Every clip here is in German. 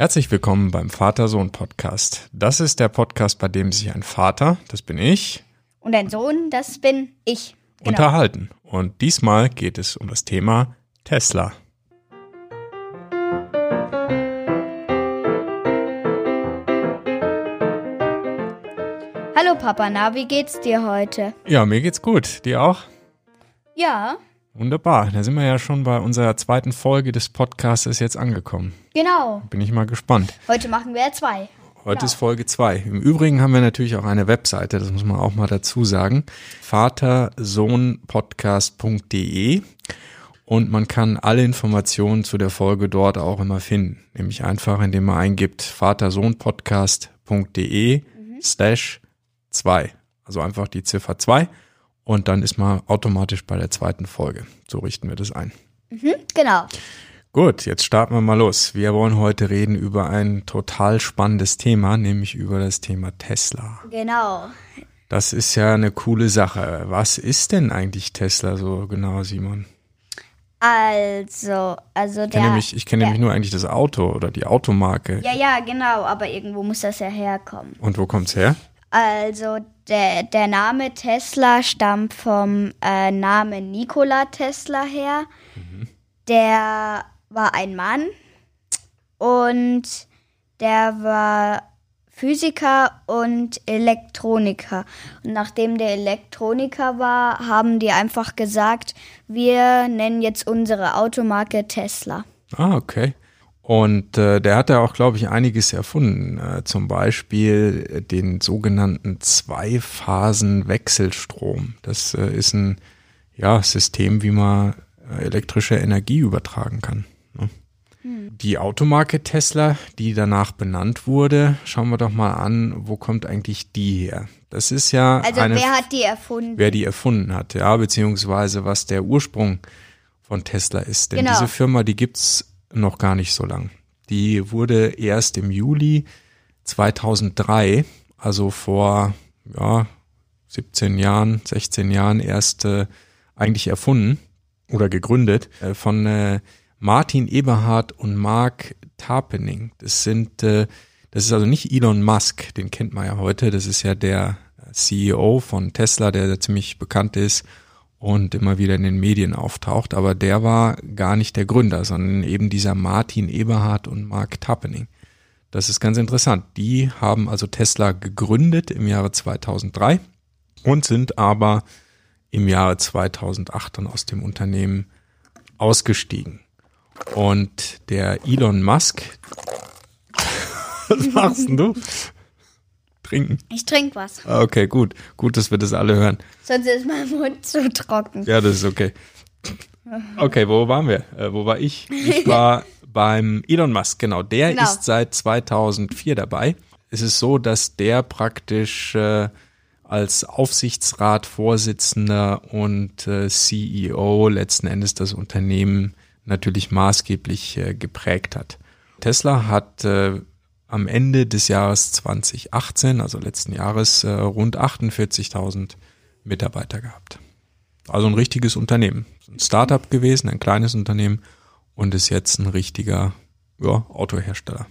Herzlich willkommen beim Vater-Sohn-Podcast. Das ist der Podcast, bei dem sich ein Vater, das bin ich, Und ein Sohn, das bin ich. Genau. unterhalten. Und diesmal geht es um das Thema Tesla. Hallo Papa, na, wie geht's dir heute? Ja, mir geht's gut. Dir auch? Ja, Wunderbar. Da sind wir ja schon bei unserer zweiten Folge des Podcasts jetzt angekommen. genau. Bin ich mal gespannt. Heute machen wir zwei. Heute Genau. ist Folge zwei. Im Übrigen haben wir natürlich auch eine Webseite, das muss man auch mal dazu sagen. Vatersohnpodcast.de und man kann alle Informationen zu der Folge dort auch immer finden. Nämlich einfach, indem man eingibt vatersohnpodcast.de slash zwei. Also einfach die Ziffer zwei und dann ist man automatisch bei der zweiten Folge. So richten wir das ein. Mhm, genau. Gut, jetzt starten wir mal los. Wir wollen heute reden über ein total spannendes Thema, nämlich über das Thema Tesla. Genau. Das ist ja eine coole Sache. Was ist denn eigentlich Tesla so genau, Simon? Also, also Ich kenne der. nämlich, ich kenne der, nämlich nur eigentlich das Auto oder die Automarke. Ja, ja, genau, aber irgendwo muss das ja herkommen. Und wo kommt's her? Also, der, der Name Tesla stammt vom äh, Namen Nikola Tesla her. Der war ein Mann und der war Physiker und Elektroniker. Und nachdem der Elektroniker war, haben die einfach gesagt, wir nennen jetzt unsere Automarke Tesla. Ah, okay. Und äh, der hat ja auch, glaube ich, einiges erfunden. Äh, zum Beispiel den sogenannten Zwei-Phasen-Wechselstrom. Das äh, ist ein ja, System, wie man äh, elektrische Energie übertragen kann. Ne? Die Automarke Tesla, die danach benannt wurde, schauen wir doch mal an, wo kommt eigentlich die her? Das ist ja Also eine wer hat die erfunden? wer die erfunden hat, ja, beziehungsweise was der Ursprung von Tesla ist. Denn Genau. diese Firma, die gibt's noch gar nicht so lang. Die wurde erst im Juli 2003, also vor ja, 17 Jahren, 16 Jahren erst äh, eigentlich erfunden oder gegründet äh, von äh, Martin Eberhard und Mark Tarpening. Das sind, äh, das ist also nicht Elon Musk, den kennt man ja heute. Das ist ja der CEO von Tesla, der ziemlich bekannt ist und immer wieder in den Medien auftaucht. Aber der war gar nicht der Gründer, sondern eben dieser Martin Eberhard und Mark Tarpening. Das ist ganz interessant. Die haben also Tesla gegründet im Jahre 2003 und sind aber im Jahre 2008 dann aus dem Unternehmen ausgestiegen. Und der Elon Musk, was machst denn du? Trinken. Ich trinke was, Ah, Okay, gut. Gut, dass wir das alle hören. sonst ist mein Mund zu trocken. Ja, das ist okay. Okay, wo waren wir? Äh, wo war ich? Ich war beim Elon Musk, genau. Der Genau. ist seit 2004 dabei. Es ist so, dass der praktisch äh, als Aufsichtsratsvorsitzender und äh, CEO letzten Endes das Unternehmen natürlich maßgeblich äh, geprägt hat. Tesla hat äh, am Ende des Jahres 2018, also letzten Jahres, äh, rund 48.000 Mitarbeiter gehabt. Also ein richtiges Unternehmen. Ein Startup gewesen, ein kleines Unternehmen und ist jetzt ein richtiger ja, Autohersteller.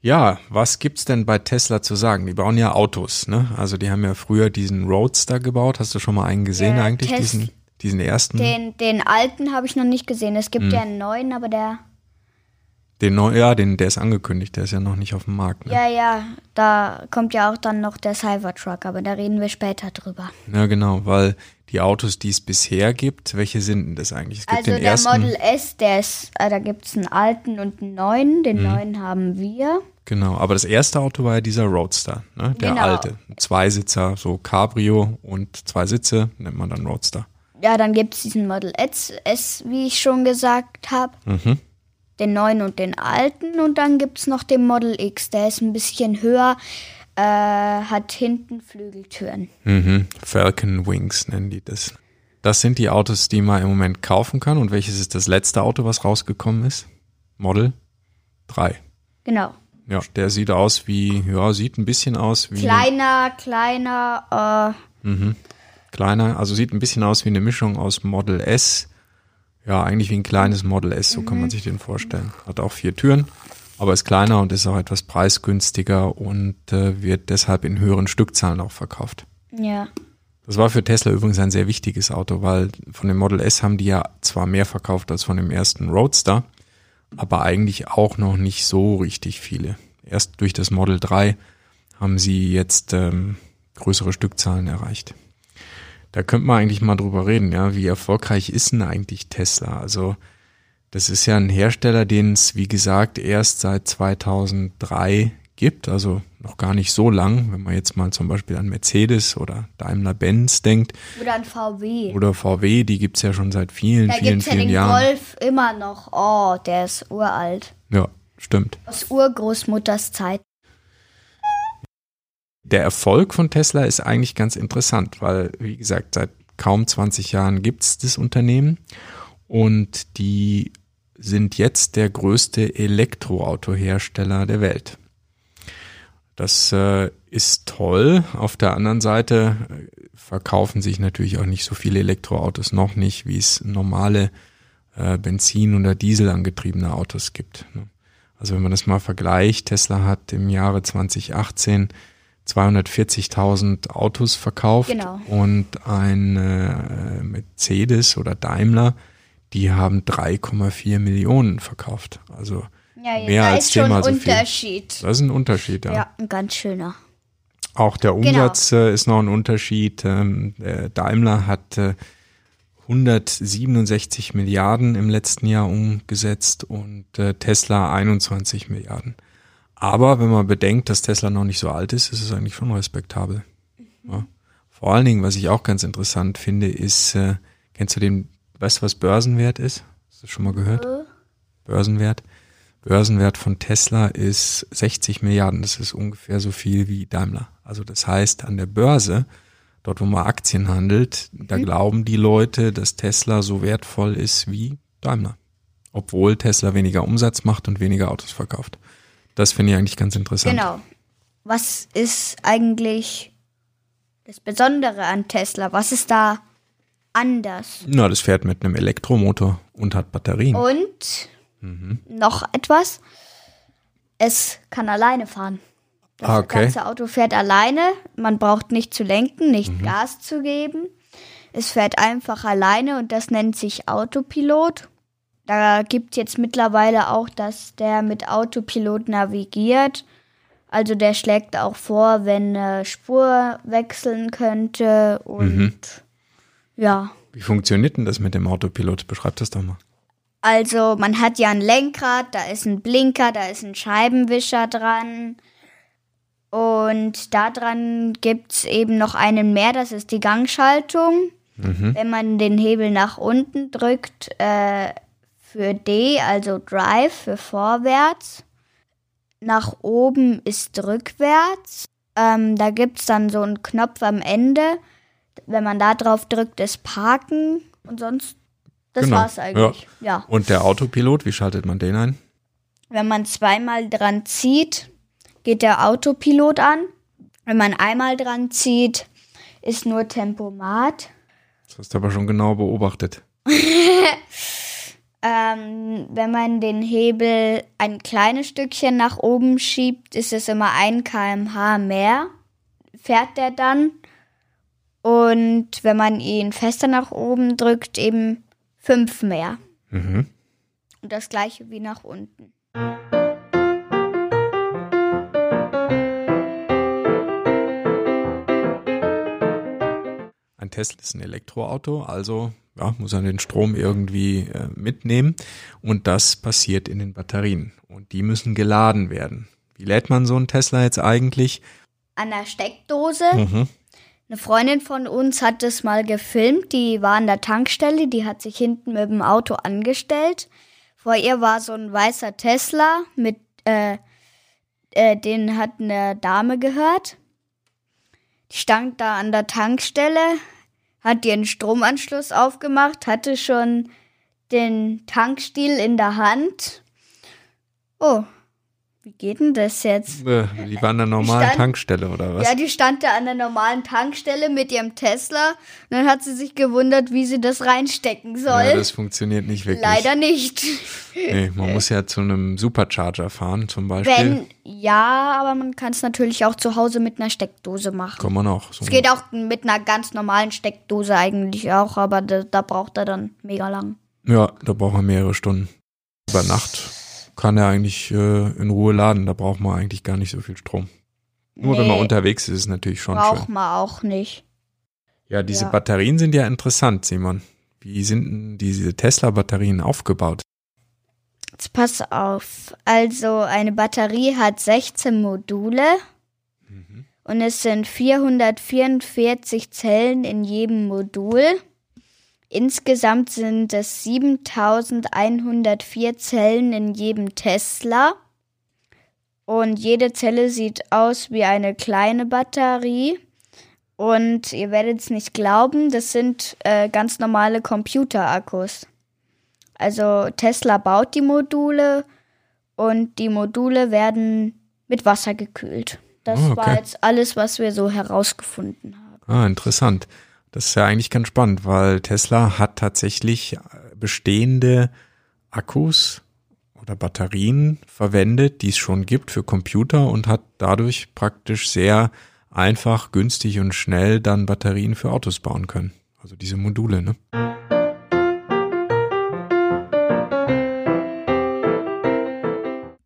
Ja, was gibt's denn bei Tesla zu sagen? Die bauen ja Autos, ne? Also die haben ja früher diesen Roadster gebaut. Hast du schon mal einen gesehen Der eigentlich? Tes- Diesen, diesen ersten? Den, den alten habe ich noch nicht gesehen. Es Hm. gibt ja einen neuen, aber der. Den neu, ja, den, der ist angekündigt, der ist ja noch nicht auf dem Markt. Ne? Ja, ja, da kommt ja auch dann noch der Cybertruck, aber da reden wir später drüber. Ja, genau, weil die Autos, die es bisher gibt, welche sind denn das eigentlich? Es gibt Also den der ersten, Model S, der ist, äh, da gibt es einen alten und einen neuen. Den neuen haben wir. genau, aber das erste Auto war ja dieser Roadster, ne? der Genau. alte. Zweisitzer, so Cabrio und zwei Sitze, nennt man dann Roadster. Ja, dann gibt es diesen Model S, S, wie ich schon gesagt habe. Mhm. Den neuen und den alten. Und dann gibt es noch den Model X. Der ist ein bisschen höher, äh, hat hinten Flügeltüren. Mhm. Falcon Wings nennen die das. Das sind die Autos, die man im Moment kaufen kann. Und welches ist das letzte Auto, was rausgekommen ist? Model 3. Genau. Ja, der sieht aus wie, ja, sieht ein bisschen aus wie Kleiner, kleiner, kleiner, also sieht ein bisschen aus wie eine Mischung aus Model S. Ja, eigentlich wie ein kleines Model S, so kann man sich den vorstellen. Hat auch vier Türen aber ist kleiner und ist auch etwas preisgünstiger und äh, wird deshalb in höheren Stückzahlen auch verkauft. Ja. Das war für Tesla übrigens ein sehr wichtiges Auto, weil von dem Model S haben die ja zwar mehr verkauft als von dem ersten Roadster, aber eigentlich auch noch nicht so richtig viele. Erst durch das Model 3 haben sie jetzt ähm, größere Stückzahlen erreicht. Da könnte man eigentlich mal drüber reden, ja, wie erfolgreich ist denn eigentlich Tesla? Also das ist ja ein Hersteller, den es, wie gesagt, erst seit 2003 gibt, also noch gar nicht so lang, wenn man jetzt mal zum Beispiel an Mercedes oder Daimler-Benz denkt. Oder an VW. Oder VW, die gibt's ja schon seit vielen, da vielen, gibt's ja vielen den Jahren. Golf immer noch. Oh, der ist uralt. Ja, stimmt. Aus Urgroßmutters Zeit. Der Erfolg von Tesla ist eigentlich ganz interessant, weil, wie gesagt, seit kaum 20 Jahren gibt's das Unternehmen und die sind jetzt der größte Elektroautohersteller der Welt. Das äh, ist toll. Auf der anderen Seite äh, verkaufen sich natürlich auch nicht so viele Elektroautos noch nicht, wie es normale äh, Benzin- oder Diesel angetriebene Autos gibt. Ne? Also wenn man das mal vergleicht, Tesla hat im Jahre 2018 240.000 Autos verkauft Genau. und ein äh, Mercedes oder Daimler, die haben 3,4 Millionen verkauft. Also Ja, Mehr da als ist schon zehnmal ein so viel. Unterschied. das ist ein Unterschied, ja. Ja, ein ganz schöner. Auch der Genau. Umsatz äh, ist noch ein Unterschied. Ähm, Daimler hat äh, 167 Milliarden im letzten Jahr umgesetzt und äh, Tesla 21 Milliarden. Aber wenn man bedenkt, dass Tesla noch nicht so alt ist, ist es eigentlich schon respektabel. Ja. Vor allen Dingen, was ich auch ganz interessant finde, ist, äh, kennst du den, weißt du, was Börsenwert ist? Hast du das schon mal gehört? Börsenwert? Börsenwert von Tesla ist 60 Milliarden. Das ist ungefähr so viel wie Daimler. Also das heißt, an der Börse, dort wo man Aktien handelt, da glauben die Leute, dass Tesla so wertvoll ist wie Daimler. Obwohl Tesla weniger Umsatz macht und weniger Autos verkauft. Das finde ich eigentlich ganz interessant. Genau. Was ist eigentlich das Besondere an Tesla? Was ist da anders? Na, das fährt mit einem Elektromotor und hat Batterien. Und Mhm. noch etwas. Es kann alleine fahren. Das Ah, okay. ganze Auto fährt alleine. Man braucht nicht zu lenken, nicht Mhm. Gas zu geben. Es fährt einfach alleine und das nennt sich Autopilot. Da gibt es jetzt mittlerweile auch, dass der mit Autopilot navigiert. Also der schlägt auch vor, wenn eine Spur wechseln könnte und Mhm. ja. Wie funktioniert denn das mit dem Autopilot? Beschreib das doch mal. Also man hat ja ein Lenkrad, da ist ein Blinker, da ist ein Scheibenwischer dran. Und da dran gibt es eben noch einen mehr, das ist die Gangschaltung. Mhm. Wenn man den Hebel nach unten drückt, äh, für D, also Drive, für vorwärts. Nach oben ist rückwärts. Ähm, da gibt es dann so einen Knopf am Ende. Wenn man da drauf drückt, ist Parken. Und sonst, das Genau, war's eigentlich. ja. Und der Autopilot, wie schaltet man den ein? Wenn man zweimal dran zieht, geht der Autopilot an. Wenn man einmal dran zieht, ist nur Tempomat. Das hast du aber schon genau beobachtet. Ähm, wenn man den Hebel ein kleines Stückchen nach oben schiebt, ist es immer ein kmh mehr. Fährt der dann. Und wenn man ihn fester nach oben drückt, eben fünf mehr. Mhm. Und das gleiche wie nach unten. Ein Tesla ist ein Elektroauto, also ja, muss er den Strom irgendwie äh, mitnehmen und das passiert in den Batterien und die müssen geladen werden. Wie lädt man so einen Tesla jetzt eigentlich? An der Steckdose. Mhm. Eine Freundin von uns hat das mal gefilmt. Die war an der Tankstelle. Die hat sich hinten mit dem Auto angestellt. Vor ihr war so ein weißer Tesla mit, äh, äh, den hat eine Dame gehört. Die stand da an der Tankstelle, hat ihren Stromanschluss aufgemacht, hatte schon den Tankstiel in der Hand. Oh, wie geht denn das jetzt? Äh, Die war an der normalen Stand- Tankstelle oder was? Ja, die stand da an der normalen Tankstelle mit ihrem Tesla. Und dann hat sie sich gewundert, wie sie das reinstecken soll. Ja, das funktioniert nicht wirklich. Leider nicht. Nee, man muss ja zu einem Supercharger fahren zum Beispiel. Wenn, ja, aber man kann es natürlich auch zu Hause mit einer Steckdose machen. Kann man auch. So Es geht auch mit einer ganz normalen Steckdose eigentlich auch, aber da, da braucht er dann mega lang. Ja, da braucht man mehrere Stunden. Über Nacht kann er eigentlich äh, in Ruhe laden. Da braucht man eigentlich gar nicht so viel Strom. Nur wenn man Nee, unterwegs ist, ist es natürlich schon Braucht schön. man auch nicht. Ja, diese Ja. Batterien sind ja interessant, Simon. Wie sind denn diese Tesla-Batterien aufgebaut? Jetzt pass auf. Also eine Batterie hat 16 Module und es sind 444 Zellen in jedem Modul. Insgesamt sind es 7104 Zellen in jedem Tesla. Und jede Zelle sieht aus wie eine kleine Batterie. Und ihr werdet es nicht glauben, das sind äh, ganz normale Computerakkus. Also Tesla baut die Module und die Module werden mit Wasser gekühlt. Das Ah, okay. war jetzt alles, was wir so herausgefunden haben. Ah, interessant. Das ist ja eigentlich ganz spannend, weil Tesla hat tatsächlich äh, bestehende Akkus oder Batterien verwendet, die es schon gibt für Computer und hat dadurch praktisch sehr einfach, günstig und schnell dann Batterien für Autos bauen können. Also diese Module, ne?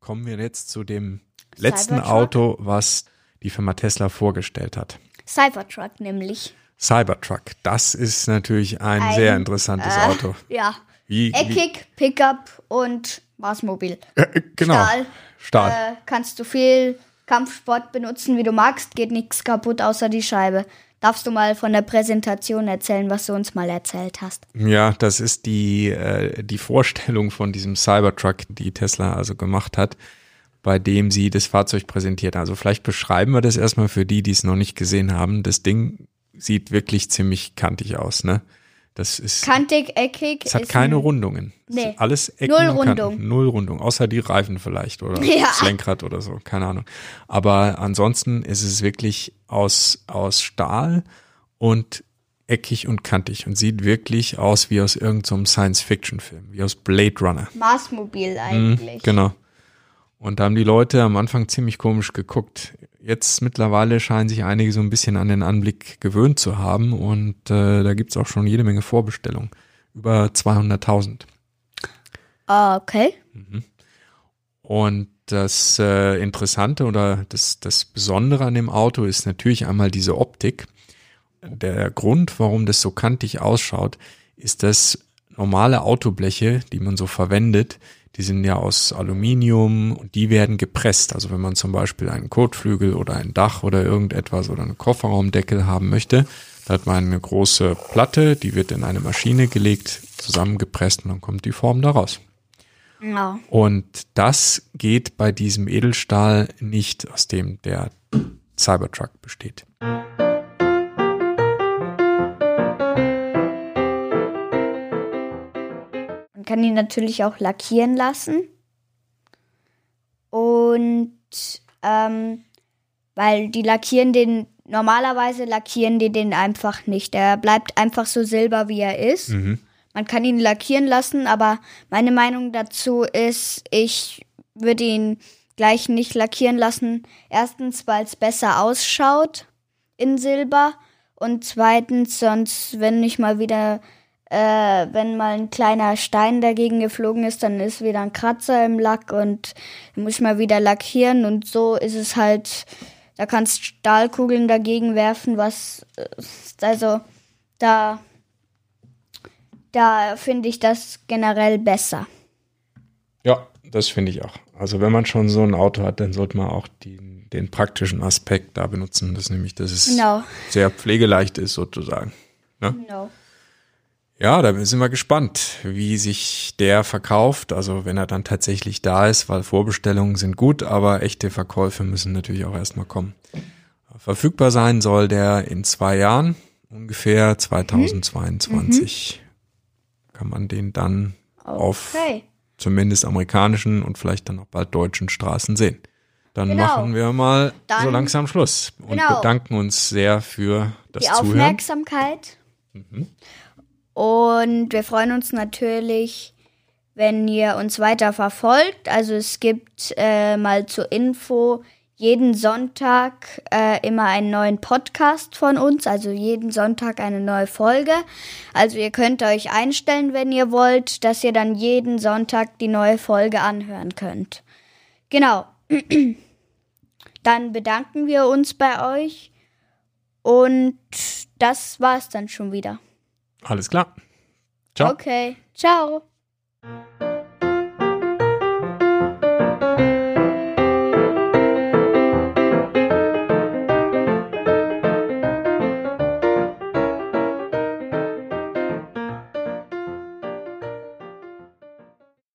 Kommen wir jetzt zu dem letzten Cybertruck? Auto, was die Firma Tesla vorgestellt hat. Cybertruck nämlich. Cybertruck, das ist natürlich ein, Ein, sehr interessantes äh, Auto. Ja. Wie, wie, Eckig, Pickup und Marsmobil. äh, genau, Stahl. Stahl. Äh, kannst du viel Kampfsport benutzen, wie du magst, geht nichts kaputt außer die Scheibe. Darfst du mal von der Präsentation erzählen, was du uns mal erzählt hast? Ja, das ist die, äh, die Vorstellung von diesem Cybertruck, die Tesla also gemacht hat, bei dem sie das Fahrzeug präsentiert. Also vielleicht beschreiben wir das erstmal für die, die es noch nicht gesehen haben. Das Ding sieht wirklich ziemlich kantig aus, ne? Das ist, Kantig, eckig. es hat keine ein- Rundungen. Nee. Alles Ecken Null. Rundung. Null Rundung, außer die Reifen vielleicht oder Ja. das Lenkrad oder so, keine Ahnung. Aber ansonsten ist es wirklich aus, aus Stahl und eckig und kantig und sieht wirklich aus wie aus irgendeinem Science-Fiction-Film, wie aus Blade Runner. Marsmobil Mhm, eigentlich. genau. Und da haben die Leute am Anfang ziemlich komisch geguckt. Jetzt mittlerweile scheinen sich einige so ein bisschen an den Anblick gewöhnt zu haben und äh, da gibt's auch schon jede Menge Vorbestellungen. Über 200.000. Ah, okay. Und das äh, Interessante oder das, das Besondere an dem Auto ist natürlich einmal diese Optik. Der Grund, warum das so kantig ausschaut, ist, dass normale Autobleche, die man so verwendet, die sind ja aus Aluminium und die werden gepresst. Also wenn man zum Beispiel einen Kotflügel oder ein Dach oder irgendetwas oder einen Kofferraumdeckel haben möchte, da hat man eine große Platte, die wird in eine Maschine gelegt, zusammengepresst und dann kommt die Form daraus. Ja. Und das geht bei diesem Edelstahl nicht, aus dem der Cybertruck besteht. Man kann ihn natürlich auch lackieren lassen. Und ähm, weil die lackieren den, normalerweise lackieren die den einfach nicht. Er bleibt einfach so silber, wie er ist. Mhm. Man kann ihn lackieren lassen, aber meine Meinung dazu ist, ich würde ihn gleich nicht lackieren lassen. Erstens, weil es besser ausschaut in Silber. Und zweitens, sonst, wenn ich mal wieder, äh, wenn mal ein kleiner Stein dagegen geflogen ist, dann ist wieder ein Kratzer im Lack und muss ich mal wieder lackieren. Und so ist es halt, da kannst Stahlkugeln dagegen werfen, was, äh, also, da da finde ich das generell besser. Ja, das finde ich auch. Also wenn man schon so ein Auto hat, dann sollte man auch die, den praktischen Aspekt da benutzen. Das nämlich, dass es Genau. sehr pflegeleicht ist sozusagen. Genau. Ja, da sind wir gespannt, wie sich der verkauft. Also wenn er dann tatsächlich da ist, weil Vorbestellungen sind gut, aber echte Verkäufe müssen natürlich auch erstmal kommen. Verfügbar sein soll der in zwei Jahren, ungefähr 2022. Kann man den dann auf Okay. zumindest amerikanischen und vielleicht dann auch bald deutschen Straßen sehen. Dann Genau. machen wir mal Dann- so langsam Schluss und Genau. bedanken uns sehr für das die Zuhören. Aufmerksamkeit. Und wir freuen uns natürlich, wenn ihr uns weiter verfolgt. Also es gibt äh, mal zur Info jeden Sonntag äh, immer einen neuen Podcast von uns, also jeden Sonntag eine neue Folge. Also ihr könnt euch einstellen, wenn ihr wollt, dass ihr dann jeden Sonntag die neue Folge anhören könnt. Genau. Dann bedanken wir uns bei euch und das war's dann schon wieder. Alles klar. Ciao. Okay, ciao.